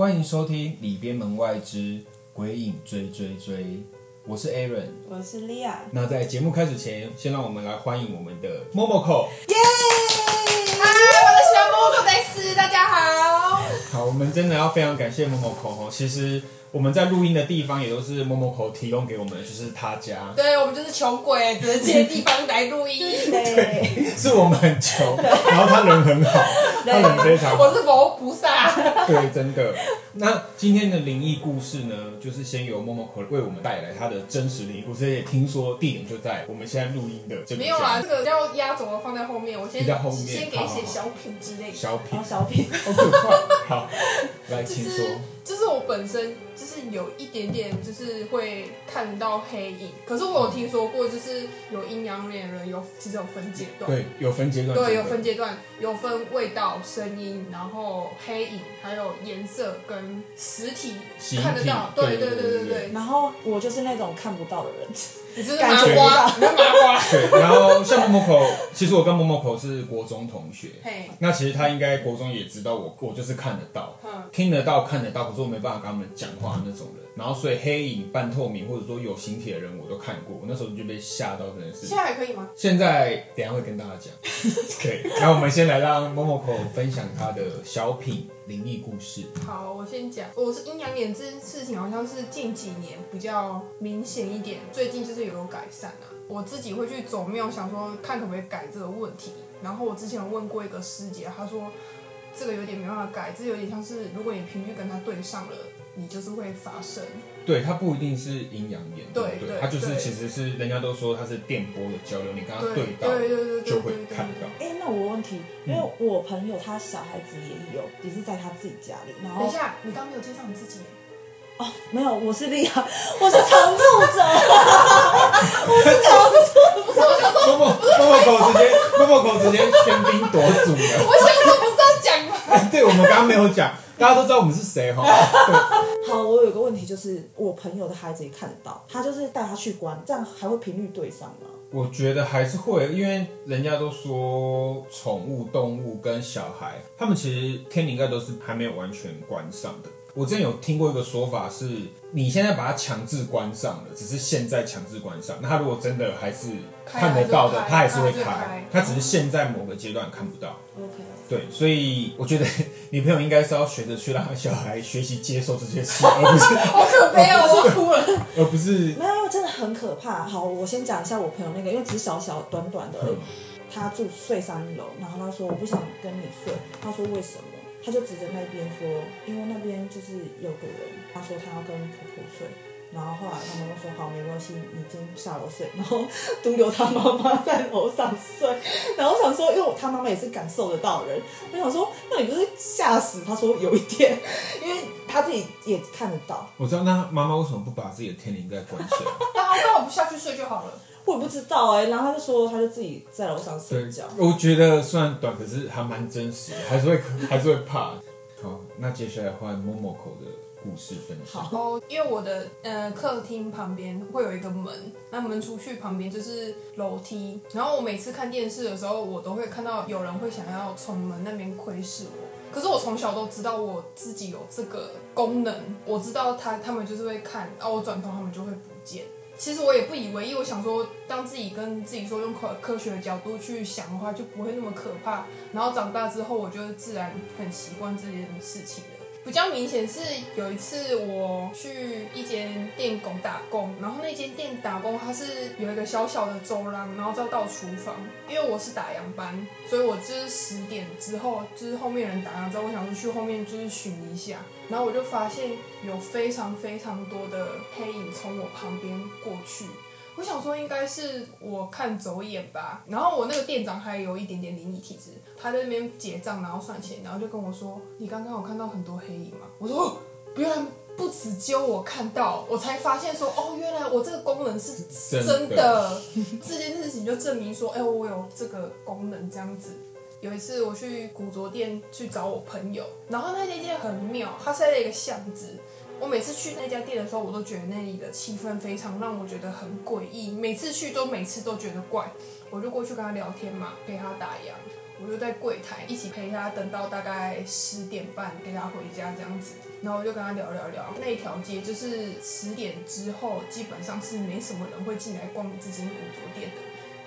欢迎收听《里边门外之鬼影追追追》，我是 Aaron。我是 Lia，那在节目开始前，先让我们来欢迎我们的 Momoko。耶！嗨，我的小莫口戴斯，大家好。好，我们真的要非常感谢 Momoko 哦。其实我们在录音的地方也都是 Momoko 提供给我们的，就是他家，对我们就是穷鬼，只能借地方来录音。对，是我们很穷，然后他人很好，他人非常好。我是佛菩萨。对，真的。那今天的灵异故事呢，就是先由 Momoko 为我们带来他的真实灵异故事，也听说地点就在我们现在录音的这个没有啊，这个要压轴的放在后面，我先在后面先给一些小品之类的。小品好，小品，好可怕。好，其说就是我本身就是有一点点就是会看到黑影可是我有听说过就是有阴阳脸人有其实有分阶段。对有分阶段对有分阶段有分味道声音然后黑影还有颜色跟实体看得到。对。对对对对。然后我就是那种看不到的人。你就是感觉麻瓜，不你是麻瓜。对，然后像 Momoko，其实我跟 Momoko 是国中同学，那其实他应该国中也知道我，我就是看得到。嗯，听得到、看得到，可是我没办法跟他们讲话那种人。然后所以黑影、半透明或者说有形体的人我都看过，我那时候就被吓到，真的是现。在还可以吗？现在等一下会跟大家讲，可以。那我们先来让 Momoko 分享他的小品灵异故事。好，我先讲，我是阴阳眼这件事情，好像是近几年比较明显一点，最近就是有改善啊。我自己会去走庙，想说看可不可以改这个问题。然后我之前有问过一个师姐，她说这个有点没办法改，这有点像是如果你频率跟他对上了，你就是会发生。对，它不一定是阴阳眼，对不对？它就是其实是人家都说它是电波的交流，你跟它对对到对对对对就会看到。哎，那我有问题，因为我朋友他小孩子也有，也是在他自己家里，然后等一下，你刚刚没有介绍你自己。哦，没有，我是莉亚，我是常住者，我是常住，不是，我就说，默默默默狗直接默默狗直接喧宾夺主了。我想 对，我们刚刚没有讲，大家都知道我们是谁哈。好，我有个问题，就是我朋友的孩子也看得到，他就是带他去关，这样还会频率对上吗？我觉得还是会，因为人家都说宠物、动物跟小孩，他们其实天灵盖都是还没有完全关上的。我之前有听过一个说法是，你现在把它强制关上了，只是现在强制关上。那他如果真的还是看得到的，开他还是会开开，他只是现在某个阶段看不到。OK，对，所以我觉得女朋友应该是要学着去让小孩学习接受这些事，而不是 好可悲哦，我都哭了。而不是没有，因为真的很可怕。好，我先讲一下我朋友那个，因为只是小小短短的而已。嗯他住睡三楼，然后他说我不想跟你睡，他说为什么？他就指着那边说，因为那边就是有个人，他说他要跟婆婆睡。然后后来他们就说好没关系，你先下楼睡，然后独留他妈妈在楼上睡。然后我想说，因为我他妈妈也是感受得到人，我想说，那你不是吓死？他说有一点，因为他自己也看得到。我知道，那妈妈为什么不把自己的天灵盖关起来？那他刚好不下去睡就好了。我也不知道哎、然后他就说，他就自己在楼上睡对觉。，我觉得虽然短，可是还蛮真实的，还是会 还是会怕。好，那接下来换 Momoko 的故事分享。好哦，因为我的呃客厅旁边会有一个门，那门出去旁边就是楼梯。然后我每次看电视的时候，我都会看到有人会想要从门那边窥视我。可是我从小都知道我自己有这个功能，我知道他他们就是会看，然后我转头他们就会不见。其实我也不以为意，我想说，当自己跟自己说用科科学的角度去想的话，就不会那么可怕。然后长大之后，我就自然很习惯这件事情了。比较明显是有一次我去一间店工打工，然后那间店打工它是有一个小小的走廊，然后再到厨房。因为我是打烊班，所以我就是十点之后，就是后面人打烊之后，我想说去后面就是巡一下，然后我就发现有非常非常多的黑影从我旁边过去。我想说应该是我看走眼吧，然后我那个店长还有一点点灵异体质，他在那边结账，然后算钱，然后就跟我说：“你刚刚有看到很多黑影吗？”我说：“哦原来不止只有我看到，我才发现说，哦，原来我这个功能是真真的的。这件事情就证明说，哎、我有这个功能这样子。有一次我去古着店去找我朋友，然后那间店很妙，它是在一个巷子。我每次去那家店的时候，我都觉得那里的气氛非常让我觉得很诡异，每次去都每次都觉得怪。我就过去跟他聊天嘛，陪他打烊。我就在柜台一起陪他等到大概十点半陪他回家这样子，然后我就跟他聊聊聊。那条街就是十点之后基本上是没什么人会进来逛这间古着店的，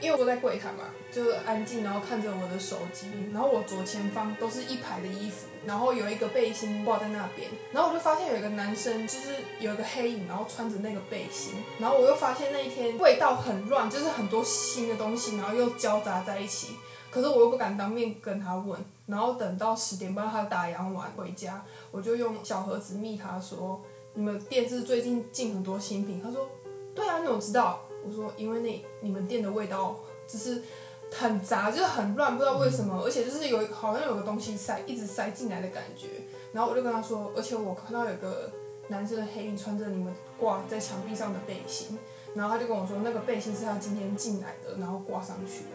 因为我在柜台嘛，就是安静，然后看着我的手机，然后我左前方都是一排的衣服，然后有一个背心挂在那边，然后我就发现有一个男生就是有一个黑影，然后穿着那个背心，然后我又发现那一天味道很乱，就是很多新的东西，然后又交杂在一起。可是我又不敢当面跟他问，然后等到十点半他打烊完回家，我就用小盒子密他说：“你们店是最近进很多新品。”他说：“对啊，你怎么知道？”我说：“因为那你们店的味道就是很杂，就是很乱，不知道为什么，而且就是有好像有个东西塞一直塞进来的感觉。”然后我就跟他说：“而且我看到有个男生的黑影穿着你们挂在墙壁上的背心。”然后他就跟我说：“那个背心是他今天进来的，然后挂上去的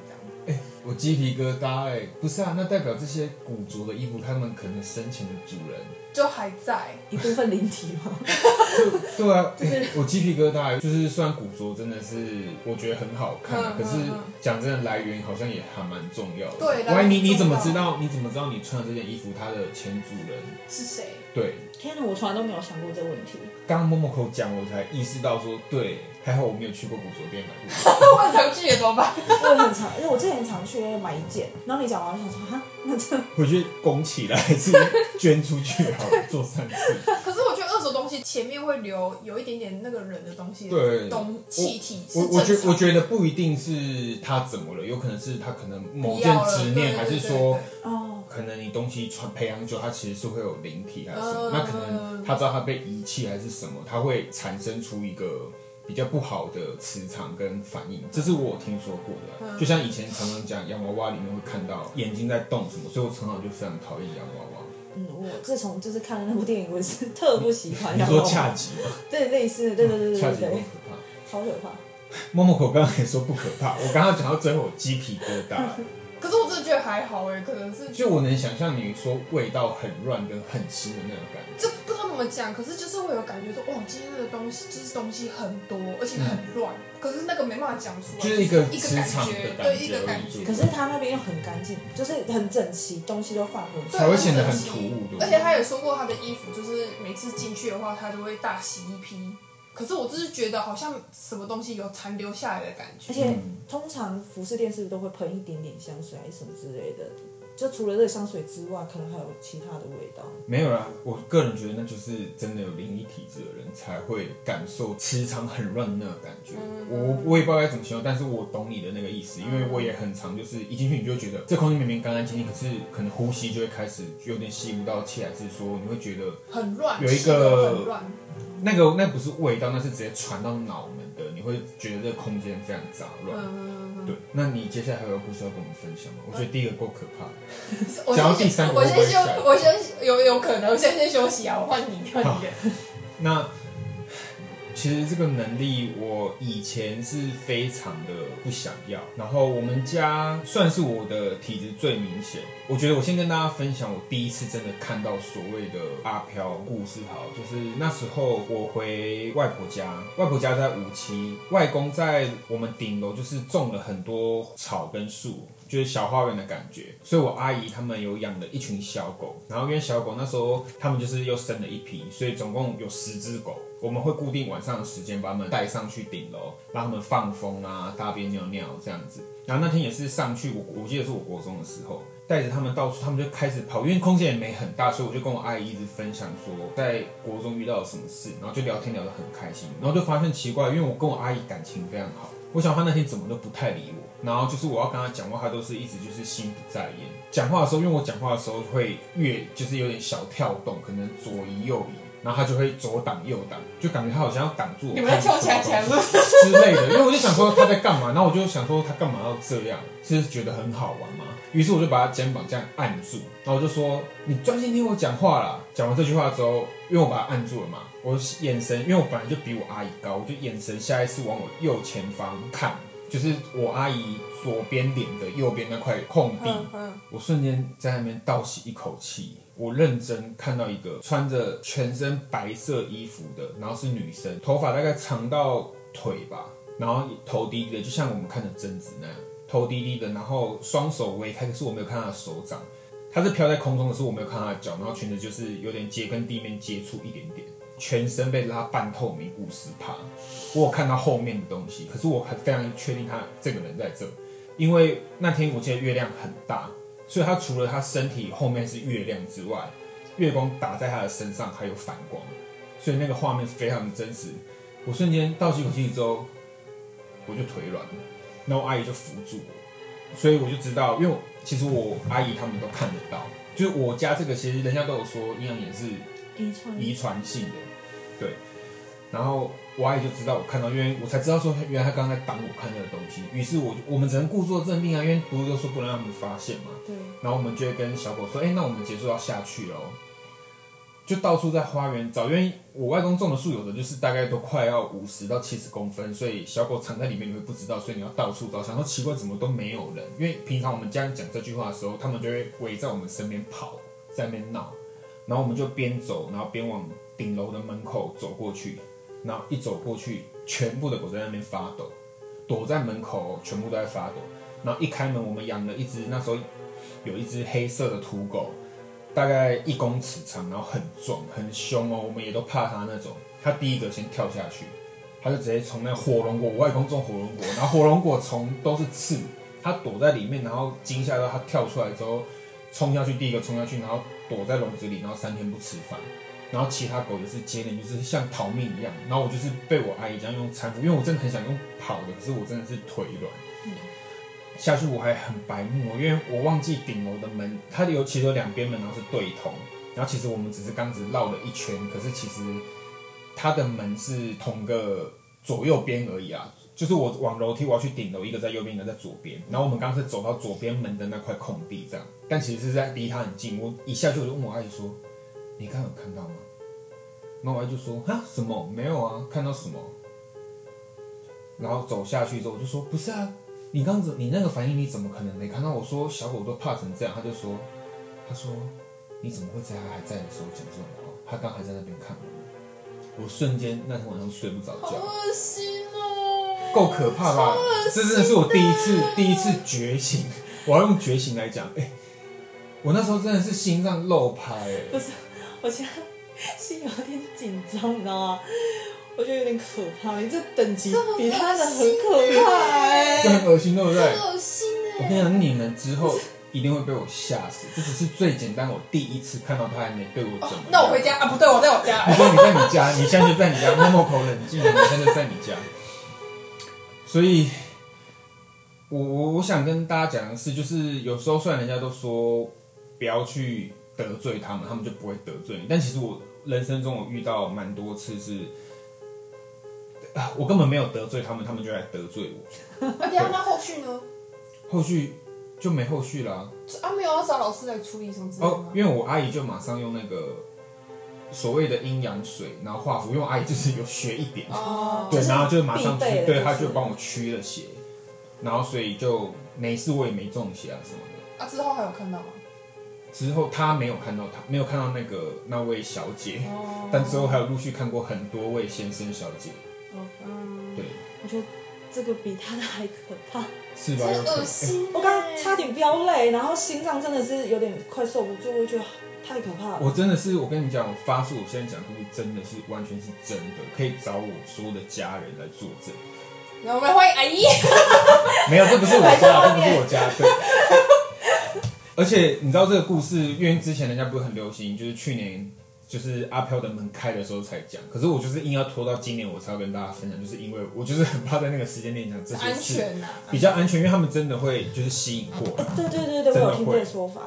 这样。”哎、我鸡皮疙瘩哎、不是啊，那代表这些古着的衣服，他们可能生前的主人，就还在，一部分灵体嘛。对啊，哎我鸡皮疙瘩，就是虽然古着真的是我觉得很好看，嗯可是讲真的，来源好像也还蛮重要的。对来喂，你你怎么知道？你怎么知道你穿的这件衣服它的前主人？是谁？对，天哪，我从来都没有想过这个问题。刚刚默默口讲，我才意识到说，对，还好我没有去过古着店买过。我很常去也怎么办？我也很常，因为我之前很常去买一件，然后你讲完，我想说哈，那这 回去拱起来，还是捐出去好了，做善事。可是我觉得二手东西前面会留有一点点那个人的东西，对东气体是我我觉我觉得不一定是他怎么了，有可能是他可能某件执念，对还是对说可能你东西传培养久，它其实是会有灵体还是什么，嗯那可能他知道他被遗弃还是什么，他会产生出一个比较不好的磁场跟反应，这是我有听说过的就像以前常常讲洋娃娃里面会看到眼睛在动什么，所以我从小就非常讨厌洋娃娃。嗯，我自从就是看了那部电影，我是特不喜欢。你说恰吉吗？对，类似的，对对对对对对恰吉多可，怕。超可怕。默默口刚刚也说不可怕，我刚刚讲到最后我鸡皮疙瘩。可是我真的觉得还好哎，可能是就我能想象你说味道很乱跟很腥的那种感觉。这怎么讲，可是就是会有感觉说，哦，今天的东西就是东西很多，而且很乱，可是那个没办法讲出来，就是一个一个感觉，对，一个感觉。可是他那边又很干净，就是很整齐，东西都放很对才会显得很突兀而且他也说过，他的衣服就是每次进去的话，他都会大洗一批。可是我只是觉得好像什么东西有残留下来的感觉。而且通常服饰店是不是都会喷一点点香水什么之类的？就除了这个香水之外，可能还有其他的味道。没有啦，我个人觉得那就是真的有灵异体质的人才会感受磁场很乱的那个感觉。嗯我我也不知道该怎么形容，但是我懂你的那个意思，因为我也很常就是一进去你就觉得这空间明明干干净净，可是可能呼吸就会开始有点吸不到气，还是说你会觉得很乱，有一个很乱。那个那不是味道，那是直接传到脑门的，你会觉得这个空间非常杂乱。嗯，对，那你接下来还有故事要跟我们分享吗？我觉得第一个够可怕的。我讲到第三个我先休我先有有可能，我先先休息啊，我换你，换你的。那其实这个能力我以前是非常的不想要，然后我们家算是我的体质最明显。我觉得我先跟大家分享我第一次真的看到所谓的阿飘故事，好，就是那时候我回外婆家，外婆家在五期，外公在我们顶楼就是种了很多草跟树。就是小花园的感觉，所以我阿姨他们有养了一群小狗，然后因为小狗那时候他们就是又生了一批，所以总共有十只狗。我们会固定晚上的时间把它们带上去顶楼，让它们放风啊、大便尿尿这样子。然后那天也是上去，我我记得是我国中的时候，带着他们到处，他们就开始跑，因为空间也没很大，所以我就跟我阿姨一直分享说在国中遇到了什么事，然后就聊天聊得很开心，然后就发现奇怪，因为我跟我阿姨感情非常好，我想她那天怎么都不太理我，然后就是我要跟他讲话，他都是一直就是心不在焉。讲话的时候，因为我讲话的时候会越就是有点小跳动，可能左移右移。然后他就会左挡右挡，就感觉他好像要挡住我。你们在跳起来起来之类的，因为我就想说他在干嘛，然后我就想说他干嘛要这样，是觉得很好玩吗？于是我就把他肩膀这样按住，然后我就说：“你专心听我讲话啦。”讲完这句话之后，因为我把他按住了嘛，我眼神，因为我本来就比我阿姨高，我就眼神下意识往我右前方看，就是我阿姨左边脸的右边那块空地。我瞬间在那边倒吸一口气，我认真看到一个穿着全身白色衣服的，然后是女生，头发大概长到腿吧，然后头低低的，就像我们看的贞子那样，头低低的，然后双手微开，可是我没有看她的手掌，她是飘在空中的，是我没有看她的脚，然后裙子就是有点接跟地面接触一点点，全身被拉半透明五十趴，我有看到后面的东西，可是我很非常确定他这个人在这，因为那天我记得月亮很大，所以他除了他身体后面是月亮之外，月光打在他的身上还有反光，所以那个画面非常的真实。我瞬间倒吸口气之后，我就腿软。了，然后我阿姨就扶住我，所以我就知道，因为其实我阿姨他们都看得到，就是我家这个其实人家都有说阴阳眼是遗传遗传性的，对。然后我阿姨就知道我看到，因为我才知道说原来她刚刚在挡我看那个东西。于是我我们只能故作镇定啊，因为不是都说不能让他们发现嘛。对，然后我们就会跟小狗说：“哎、那我们结束要下去了哦。”就到处在花园找，因为我外公种的树有的就是大概都快要五十到七十公分，所以小狗藏在里面你会不知道，所以你要到处找。想说奇怪怎么都没有人，因为平常我们家人讲这句话的时候，他们就会围在我们身边跑，在那边闹，然后我们就边走，然后边往顶楼的门口走过去，然后一走过去，全部的狗在那边发抖，躲在门口全部都在发抖，然后一开门，我们养了一只，那时候有一只黑色的土狗，大概一公尺长，然后很壮很凶哦，我们也都怕它那种。它第一个先跳下去，它就直接从那火龙果，我外公种火龙果，然后火龙果丛都是刺，它躲在里面，然后惊吓到它跳出来之后，冲下去，第一个冲下去，然后躲在笼子里，然后三天不吃饭。然后其他狗也是接连就是像逃命一样，然后我就是被我阿姨这样用搀扶，因为我真的很想用跑的，可是我真的是腿软。下去我还很白目哦，因为我忘记顶楼的门，它有其实有两边门，然后是对通，然后其实我们只是刚只绕了一圈，可是其实它的门是同个左右边而已啊。就是我往楼梯我要去顶楼，一个在右边，一个在左边，然后我们刚刚是走到左边门的那块空地这样，但其实是在离他很近。我一下去我就问我阿姨说：“你刚刚有看到吗？”然后我阿姨就说：“哈，什么？没有啊，看到什么？”然后走下去之后，我就说：“不是啊，你刚子你那个反应，你怎么可能没看到？”我说：“小狗都怕成这样。”他就说：“他说你怎么会在他还在的时候讲这种话？他刚还在那边看我。”我瞬间那天晚上睡不着觉，够可怕吧这真的是我第一次第一次觉醒，我要用觉醒来讲。哎、我那时候真的是心脏漏拍、哎，不是，我现在心有点紧张，你知道吗？我觉得有点可怕，你这等级比他的很可怕哎、这很恶心，对不对？很恶心哎！我跟你讲，你们之后一定会被我吓死。这只是最简单，我第一次看到他还没对我怎么样。那我回家啊？不对，我在我家你。说你在你家，你现在就在你家，默默口冷静，你现在就在你家。所以，我我我想跟大家讲的是，就是有时候虽然人家都说不要去得罪他们，他们就不会得罪你，但其实我人生中我遇到蛮多次是，啊我根本没有得罪他们，他们就来得罪我，那等一下那后续呢？后续就没后续啦、啊，没有要找老师来处理什么之类的哦，？因为我阿姨就马上用那个所谓的阴阳水，然后画符，因为我阿姨就是有学一点，哦，对，然后就马上去，对，他就帮我驱了邪，然后所以就没事，我也没中邪啊什么的。啊，之后还有看到吗？之后他没有看到他，没有看到那个那位小姐，哦但之后还有陆续看过很多位先生小姐，哦嗯，对，我觉得这个比他的还可怕。是吧？恶心欸。我刚刚差点飙泪，然后心脏真的是有点快受不住，我觉得太可怕了。我真的是，我跟你讲，我发誓，我现在讲故事真的是完全是真的，可以找我所有的家人来作证。那我们欢迎阿姨。没有，这不是我家，这不是我家，对。而且你知道这个故事，因为之前人家不是很流行，就是去年就是阿飘的门开的时候才讲，可是我就是硬要拖到今年我才要跟大家分享，就是因为我就是很怕在那个时间点讲这些安事，全呐、比较安全，因为他们真的会就是吸引过来，对对对对，我有听这个说法。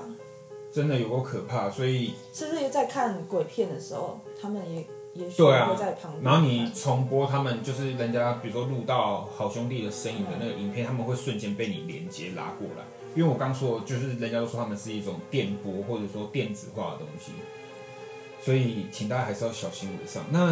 真的有够可怕，所以是不是在看鬼片的时候，他们也也许对啊会在旁边？然后你重播他们就是人家比如说录到好兄弟的身影的那个影片，他们会瞬间被你连接拉过来。因为我刚说就是人家都说他们是一种电波或者说电子化的东西，所以请大家还是要小心为上。那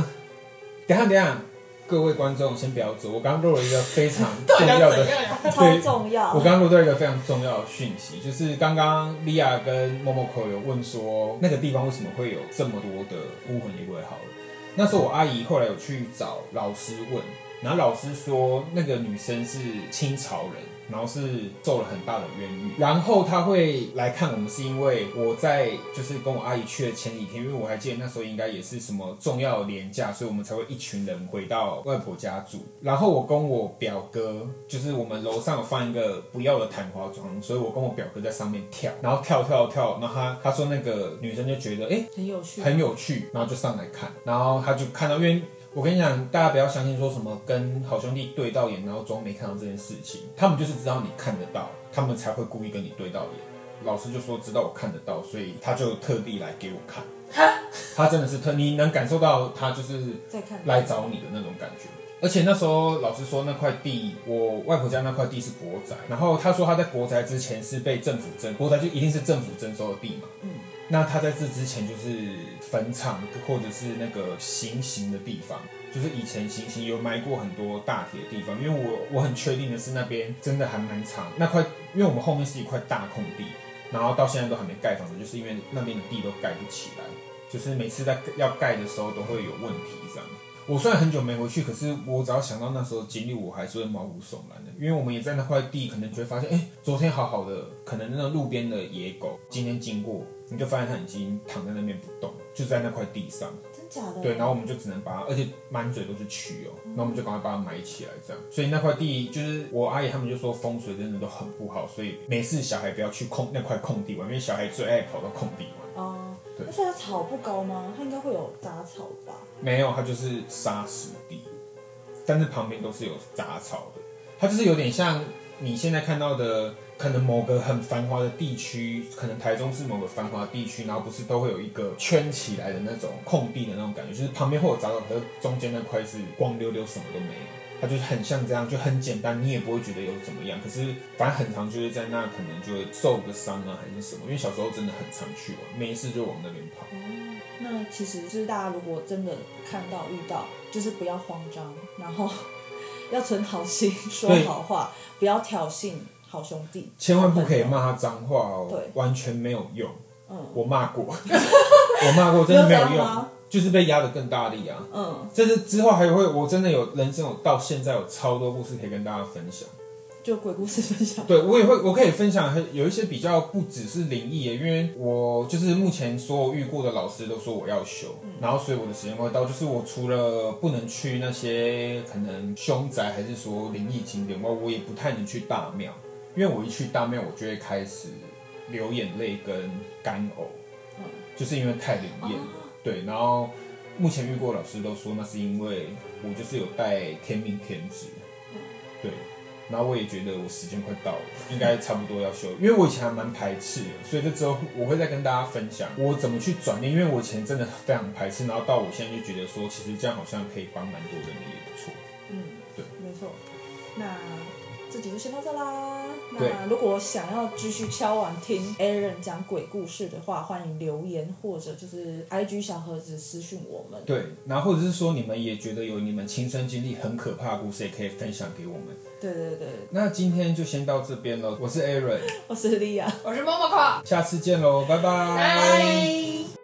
等一下等一下，各位观众先不要走，我刚录了一个非常 重要的。超重要。我刚刚录到一个非常重要的讯息，就是刚刚莉亚跟默默口有问说，那个地方为什么会有这么多的孤魂野鬼？好了，那时候我阿姨后来有去找老师问，然后老师说那个女生是清朝人，然后是受了很大的冤狱。然后他会来看我们，是因为我在就是跟我阿姨去的前几天，因为我还记得那时候应该也是什么重要的年假，所以我们才会一群人回到外婆家住。然后我跟我表哥，就是我们楼上有放一个不要的弹簧床，所以我跟我表哥在上面跳，然后跳跳跳，然后他他说那个女生就觉得哎、很有趣。很有趣，然后就上来看，然后他就看到，因为我跟你讲，大家不要相信说什么跟好兄弟对到眼，然后装没看到这件事情，他们就是知道你看得到，他们才会故意跟你对到眼。老师就说知道我看得到，所以他就特地来给我看。他真的是特，你能感受到他就是来找你的那种感觉。而且那时候老师说那块地，我外婆家那块地是国宅，然后他说他在国宅之前是被政府征，国宅就一定是政府征收的地嘛。嗯，那他在这之前就是坟场或者是那个行刑的地方，就是以前行刑有埋过很多大铁的地方，因为我我很确定的是那边真的还蛮长，那块因为我们后面是一块大空地，然后到现在都还没盖房子，就是因为那边的地都盖不起来，就是每次在要盖的时候都会有问题这样。我虽然很久没回去，可是我只要想到那时候经历，我还是会毛骨悚然的。因为我们也在那块地，可能就会发现，哎、昨天好好的，可能那个路边的野狗今天经过，你就发现它已经躺在那边不动，就在那块地上。真假的？对，然后我们就只能把它，而且满嘴都是蛆哦，然后我们就赶快把它埋起来，这样。所以那块地就是我阿姨他们就说风水真的都很不好，所以每次小孩不要去空那块空地玩，因为小孩最爱跑到空地玩。哦，对那所以它草不高吗？它应该会有杂草吧？没有，它就是沙石地，但是旁边都是有杂草的。它就是有点像你现在看到的，可能某个很繁华的地区，可能台中是某个繁华地区，然后不是都会有一个圈起来的那种空地的那种感觉，就是旁边会有杂草，可是中间那块是光溜溜，什么都没有。它就是很像这样，就很简单，你也不会觉得有怎么样。可是反正很长，就是在那可能就会受个伤啊，还是什么。因为小时候真的很常去玩，没事就往那边跑。哦，那其实就是大家如果真的看到遇到，就是不要慌张，然后 要存好心，说好话，不要挑衅好兄弟，千万不可以骂他脏话哦，对完全没有用。嗯我骂过，我骂过，真的没有用就是被压的更大力啊。嗯，这是之后还会，我真的有人生有到现在有超多故事可以跟大家分享。就鬼故事分享。对我也会，我可以分享有一些比较不只是灵异的，因为我就是目前所有遇过的老师都说我要修，然后所以我的时间会到，就是我除了不能去那些可能凶宅还是说灵异景点外，我也不太能去大庙，因为我一去大庙，我就会开始流眼泪跟干呕，嗯就是因为太灵验了。对，然后目前遇过老师都说那是因为我就是有带天命天职，对。然后我也觉得我时间快到了，应该差不多要休，因为我以前还蛮排斥的，所以这之后我会再跟大家分享我怎么去转念，因为我以前真的非常排斥，然后到我现在就觉得说，其实这样好像可以帮蛮多人的，也不错。嗯，对，没错。那这集就先到这啦。那如果想要继续敲完听 Aaron 讲鬼故事的话，欢迎留言或者就是 IG 小盒子私讯我们。对，然后或者是说你们也觉得有你们亲身经历很可怕的故事，也可以分享给我们。对对对，那今天就先到这边了，我是 Aaron，我是莉亚，我是默默卡，下次见喽，拜拜。拜。